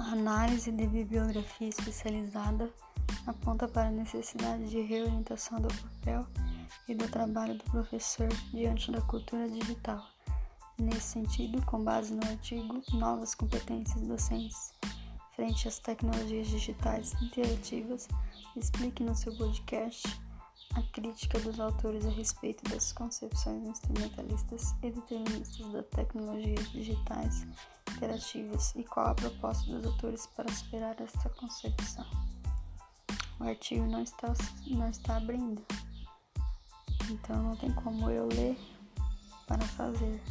análise de bibliografia especializada aponta para a necessidade de reorientação do papel e do trabalho do professor diante da cultura digital. Nesse sentido, com base no artigo Novas competências docentes frente às tecnologias digitais interativas, explique no seu podcast a crítica dos autores a respeito das concepções instrumentalistas e deterministas das tecnologias digitais interativas e qual a proposta dos autores para superar esta concepção. O artigo não está, não está abrindo, então não tem como eu ler para fazer.